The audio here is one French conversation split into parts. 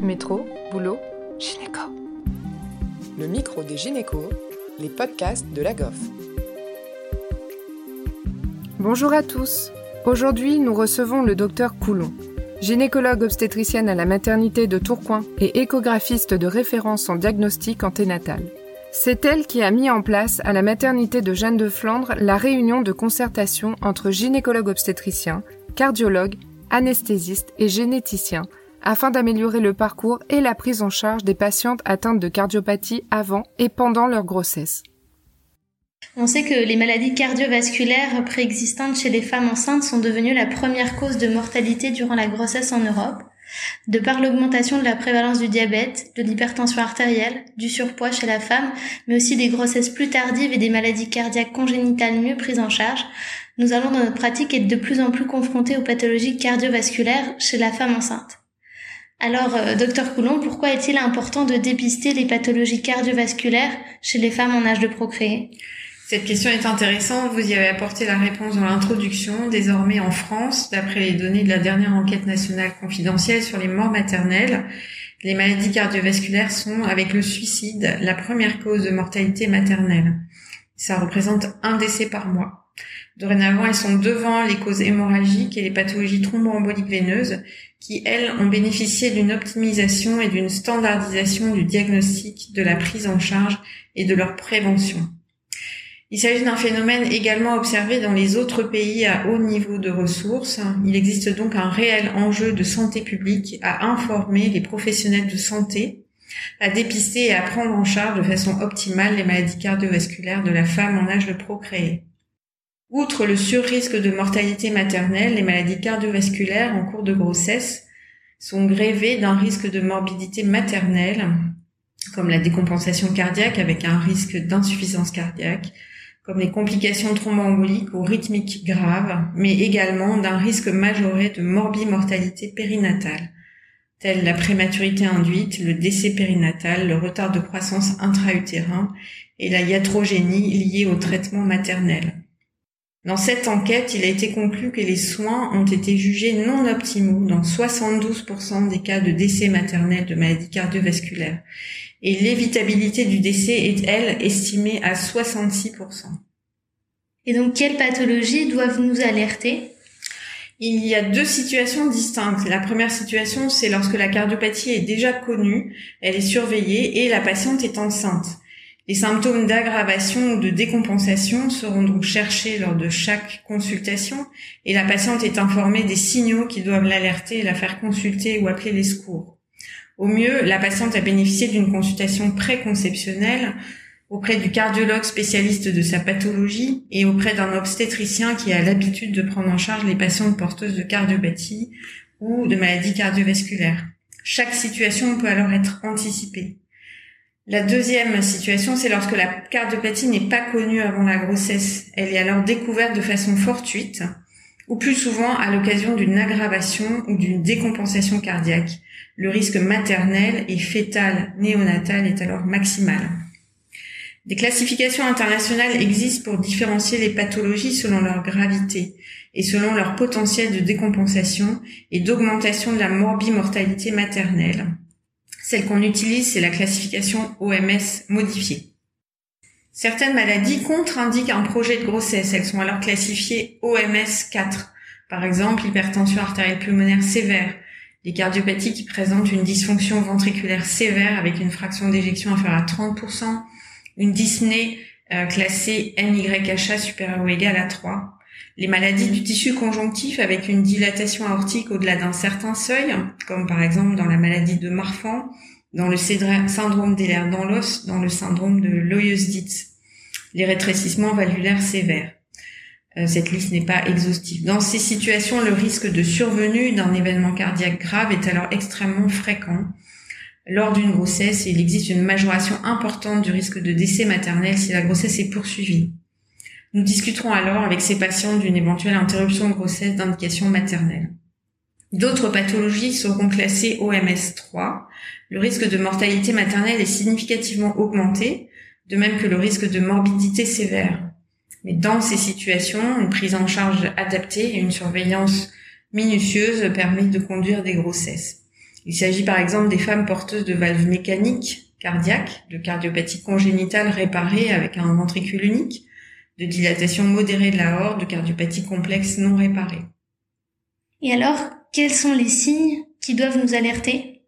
Métro, boulot, gynéco. Le micro des gynécos, les podcasts de la GOF. Bonjour à tous. Aujourd'hui, nous recevons le docteur Coulon, gynécologue obstétricienne à la maternité de Tourcoing et échographiste de référence en diagnostic anténatal. C'est elle qui a mis en place à la maternité de Jeanne de Flandre la réunion de concertation entre gynécologues obstétriciens, cardiologues, anesthésistes et généticiens afin d'améliorer le parcours et la prise en charge des patientes atteintes de cardiopathie avant et pendant leur grossesse. On sait que les maladies cardiovasculaires préexistantes chez les femmes enceintes sont devenues la première cause de mortalité durant la grossesse en Europe, de par l'augmentation de la prévalence du diabète, de l'hypertension artérielle, du surpoids chez la femme, mais aussi des grossesses plus tardives et des maladies cardiaques congénitales mieux prises en charge. Nous allons dans notre pratique être de plus en plus confrontés aux pathologies cardiovasculaires chez la femme enceinte. Alors, euh, docteur Coulon, pourquoi est-il important de dépister les pathologies cardiovasculaires chez les femmes en âge de procréer? Cette question est intéressante. Vous y avez apporté la réponse dans l'introduction. Désormais, en France, d'après les données de la dernière enquête nationale confidentielle sur les morts maternelles, les maladies cardiovasculaires sont, avec le suicide, la première cause de mortalité maternelle. Ça représente un décès par mois. Dorénavant, elles sont devant les causes hémorragiques et les pathologies thromboemboliques veineuses, qui, elles, ont bénéficié d'une optimisation et d'une standardisation du diagnostic, de la prise en charge et de leur prévention. Il s'agit d'un phénomène également observé dans les autres pays à haut niveau de ressources. Il existe donc un réel enjeu de santé publique à informer les professionnels de santé, à dépister et à prendre en charge de façon optimale les maladies cardiovasculaires de la femme en âge de procréer. Outre le surrisque de mortalité maternelle, les maladies cardiovasculaires en cours de grossesse sont grévées d'un risque de morbidité maternelle, comme la décompensation cardiaque avec un risque d'insuffisance cardiaque, comme les complications thromboemboliques ou rythmiques graves, mais également d'un risque majoré de morbimortalité périnatale, telle la prématurité induite, le décès périnatal, le retard de croissance intra-utérin et la iatrogénie liée au traitement maternel. Dans cette enquête, il a été conclu que les soins ont été jugés non optimaux dans 72% des cas de décès maternel de maladies cardiovasculaires et l'évitabilité du décès est, elle, estimée à 66%. Et donc, quelles pathologies doivent nous alerter? Il y a deux situations distinctes. La première situation, c'est lorsque la cardiopathie est déjà connue, elle est surveillée et la patiente est enceinte. Les symptômes d'aggravation ou de décompensation seront donc cherchés lors de chaque consultation et la patiente est informée des signaux qui doivent l'alerter la faire consulter ou appeler les secours. Au mieux, la patiente a bénéficié d'une consultation préconceptionnelle auprès du cardiologue spécialiste de sa pathologie et auprès d'un obstétricien qui a l'habitude de prendre en charge les patientes porteuses de cardiopathie ou de maladies cardiovasculaires. Chaque situation peut alors être anticipée. La deuxième situation, c'est lorsque la cardiopathie n'est pas connue avant la grossesse. Elle est alors découverte de façon fortuite ou plus souvent à l'occasion d'une aggravation ou d'une décompensation cardiaque. Le risque maternel et fœtal néonatal est alors maximal. Des classifications internationales existent pour différencier les pathologies selon leur gravité et selon leur potentiel de décompensation et d'augmentation de la morbimortalité maternelle. Celle qu'on utilise, c'est la classification OMS modifiée. Certaines maladies contre-indiquent un projet de grossesse. Elles sont alors classifiées OMS 4. Par exemple, l'hypertension artérielle pulmonaire sévère, les cardiopathies qui présentent une dysfonction ventriculaire sévère avec une fraction d'éjection inférieure à 30%, une dyspnée euh, classée NYHA supérieure ou égale à 3, les maladies du tissu conjonctif avec une dilatation aortique au-delà d'un certain seuil, comme par exemple dans la maladie de Marfan, dans le syndrome d'Ehlers dans l'os, dans le syndrome de Loeys-Dietz, les rétrécissements valvulaires sévères. Euh, cette liste n'est pas exhaustive. Dans ces situations, le risque de survenue d'un événement cardiaque grave est alors extrêmement fréquent. Lors d'une grossesse, il existe une majoration importante du risque de décès maternel si la grossesse est poursuivie. Nous discuterons alors avec ces patients d'une éventuelle interruption de grossesse d'indication maternelle. D'autres pathologies seront classées OMS 3. Le risque de mortalité maternelle est significativement augmenté, de même que le risque de morbidité sévère. Mais dans ces situations, une prise en charge adaptée et une surveillance minutieuse permettent de conduire des grossesses. Il s'agit par exemple des femmes porteuses de valves mécaniques cardiaques, de cardiopathie congénitale réparée avec un ventricule unique, de dilatation modérée de la horte, de cardiopathie complexe non réparée. Et alors, quels sont les signes qui doivent nous alerter?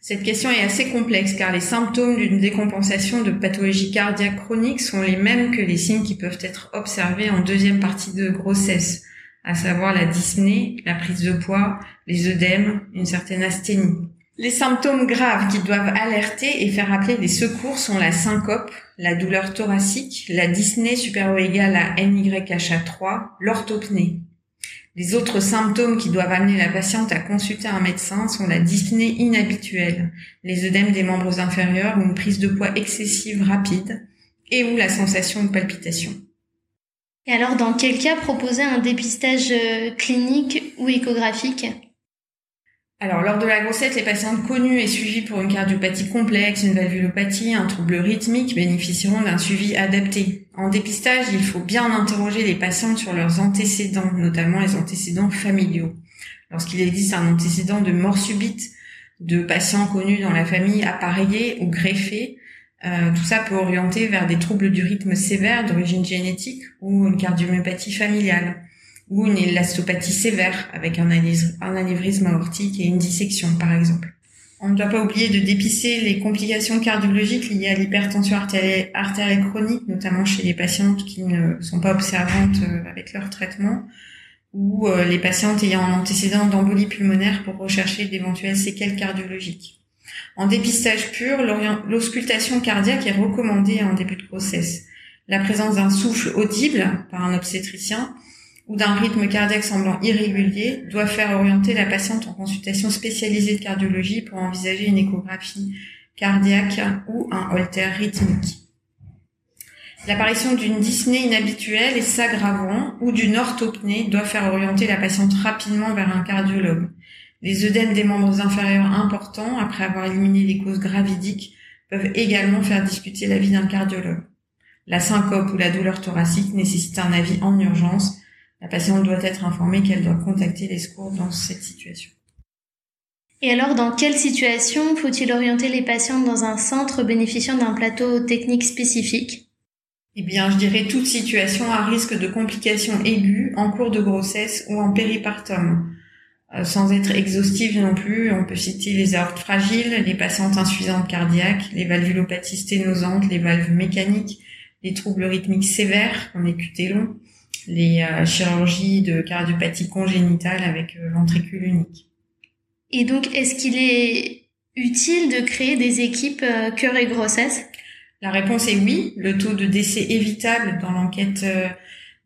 Cette question est assez complexe car les symptômes d'une décompensation de pathologie cardiaque chronique sont les mêmes que les signes qui peuvent être observés en deuxième partie de grossesse, à savoir la dyspnée, la prise de poids, les œdèmes, une certaine asthénie. Les symptômes graves qui doivent alerter et faire appeler des secours sont la syncope, la douleur thoracique, la dyspnée supérieure ou égale à NYHA3, l'orthopnée. Les autres symptômes qui doivent amener la patiente à consulter un médecin sont la dyspnée inhabituelle, les œdèmes des membres inférieurs ou une prise de poids excessive rapide et ou la sensation de palpitation. Et alors, dans quel cas proposer un dépistage euh, clinique ou échographique? Alors, lors de la grossesse, les patientes connues et suivies pour une cardiopathie complexe, une valvulopathie, un trouble rythmique bénéficieront d'un suivi adapté. En dépistage, il faut bien interroger les patientes sur leurs antécédents, notamment les antécédents familiaux. Lorsqu'il existe un antécédent de mort subite de patients connus dans la famille appareillés ou greffés, euh, tout ça peut orienter vers des troubles du rythme sévères d'origine génétique ou une cardiomyopathie familiale ou une élastopathie sévère avec un, anévrisme aortique et une dissection par exemple. On ne doit pas oublier de dépisser les complications cardiologiques liées à l'hypertension artérielle chronique, notamment chez les patientes qui ne sont pas observantes euh, avec leur traitement, ou euh, les patientes ayant un antécédent d'embolie pulmonaire pour rechercher d'éventuelles séquelles cardiologiques. En dépistage pur, l'auscultation cardiaque est recommandée en début de grossesse. La présence d'un souffle audible par un obstétricien ou d'un rythme cardiaque semblant irrégulier doit faire orienter la patiente en consultation spécialisée de cardiologie pour envisager une échographie cardiaque ou un holter rythmique. L'apparition d'une dyspnée inhabituelle et s'aggravant ou d'une orthopnée doit faire orienter la patiente rapidement vers un cardiologue. Les œdèmes des membres inférieurs importants, après avoir éliminé les causes gravidiques, peuvent également faire discuter l'avis d'un cardiologue. La syncope ou la douleur thoracique nécessite un avis en urgence la patiente doit être informée qu'elle doit contacter les secours dans cette situation. Et alors, dans quelle situation faut-il orienter les patientes dans un centre bénéficiant d'un plateau technique spécifique? Eh bien, je dirais toute situation à risque de complications aiguës en cours de grossesse ou en péripartum. Euh, sans être exhaustive non plus, on peut citer les aortes fragiles, les patientes insuffisantes cardiaques, les valvulopathies sténosantes, les valves mécaniques, les troubles rythmiques sévères, comme les QT longs, les euh, chirurgies de cardiopathie congénitale avec euh, ventricule unique. Et donc, est-ce qu'il est utile de créer des équipes euh, cœur et grossesse? La réponse est oui. Le taux de décès évitable dans l'enquête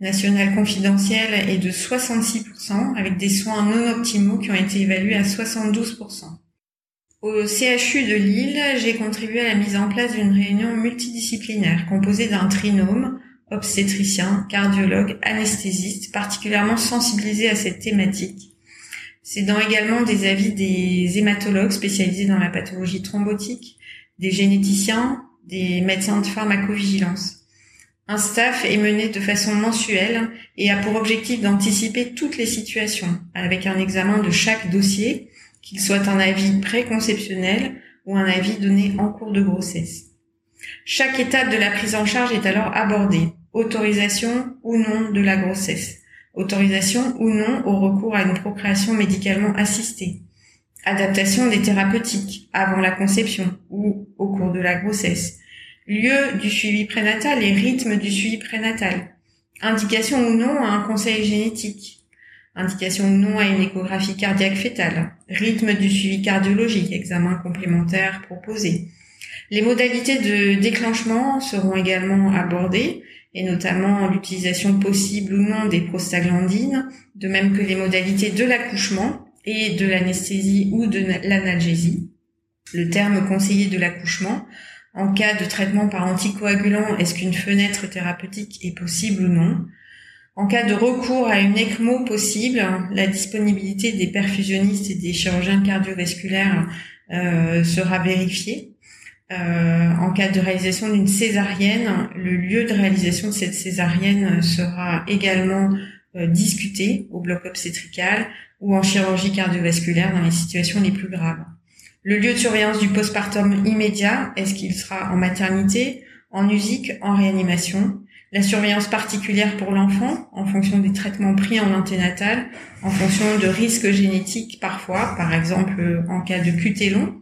nationale confidentielle est de 66%, avec des soins non optimaux qui ont été évalués à 72%. Au CHU de Lille, j'ai contribué à la mise en place d'une réunion multidisciplinaire composée d'un trinôme obstétricien, cardiologue, anesthésiste, particulièrement sensibilisé à cette thématique. C'est dans également des avis des hématologues spécialisés dans la pathologie thrombotique, des généticiens, des médecins de pharmacovigilance. Un staff est mené de façon mensuelle et a pour objectif d'anticiper toutes les situations avec un examen de chaque dossier, qu'il soit un avis préconceptionnel ou un avis donné en cours de grossesse. Chaque étape de la prise en charge est alors abordée, autorisation ou non de la grossesse, autorisation ou non au recours à une procréation médicalement assistée, adaptation des thérapeutiques avant la conception ou au cours de la grossesse, lieu du suivi prénatal et rythme du suivi prénatal, indication ou non à un conseil génétique, indication ou non à une échographie cardiaque fétale, rythme du suivi cardiologique, examen complémentaire proposé. Les modalités de déclenchement seront également abordées et notamment l'utilisation possible ou non des prostaglandines, de même que les modalités de l'accouchement et de l'anesthésie ou de l'analgésie. Le terme conseillé de l'accouchement, en cas de traitement par anticoagulant, est-ce qu'une fenêtre thérapeutique est possible ou non? En cas de recours à une ECMO possible, la disponibilité des perfusionnistes et des chirurgiens cardiovasculaires euh, sera vérifiée. Euh, en cas de réalisation d'une césarienne, le lieu de réalisation de cette césarienne sera également euh, discuté au bloc obstétrical ou en chirurgie cardiovasculaire dans les situations les plus graves. Le lieu de surveillance du postpartum immédiat, est-ce qu'il sera en maternité, en musique, en réanimation? La surveillance particulière pour l'enfant, en fonction des traitements pris en anténatal, en fonction de risques génétiques parfois, par exemple en cas de QT long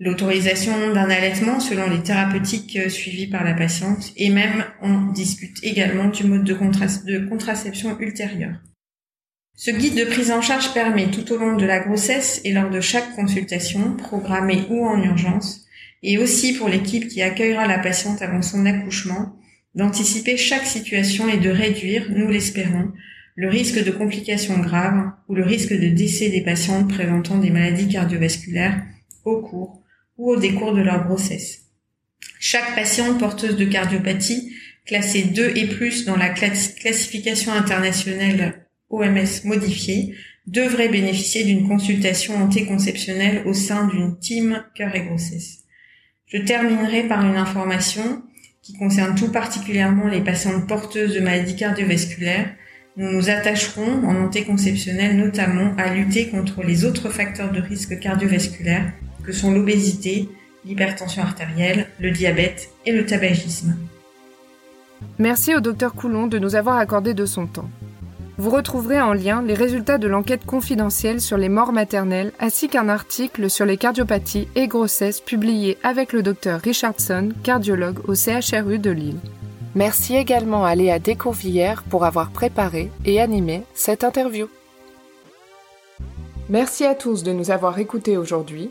l'autorisation d'un allaitement selon les thérapeutiques euh, suivies par la patiente et même on discute également du mode de, contraception ultérieure. Ce guide de prise en charge permet tout au long de la grossesse et lors de chaque consultation, programmée ou en urgence, et aussi pour l'équipe qui accueillera la patiente avant son accouchement, d'anticiper chaque situation et de réduire, nous l'espérons, le risque de complications graves ou le risque de décès des patientes présentant des maladies cardiovasculaires au cours ou au décours de leur grossesse. Chaque patiente porteuse de cardiopathie, classée 2 et plus dans la classification internationale OMS modifiée, devrait bénéficier d'une consultation antéconceptionnelle au sein d'une team cœur et grossesse. Je terminerai par une information qui concerne tout particulièrement les patientes porteuses de maladies cardiovasculaires. Nous nous attacherons en antéconceptionnel notamment à lutter contre les autres facteurs de risque cardiovasculaire que sont l'obésité, l'hypertension artérielle, le diabète et le tabagisme. Merci au docteur Coulon de nous avoir accordé de son temps. Vous retrouverez en lien les résultats de l'enquête confidentielle sur les morts maternelles ainsi qu'un article sur les cardiopathies et grossesses publié avec le docteur Richardson, cardiologue au CHRU de Lille. Merci également à Léa Découvillère pour avoir préparé et animé cette interview. Merci à tous de nous avoir écoutés aujourd'hui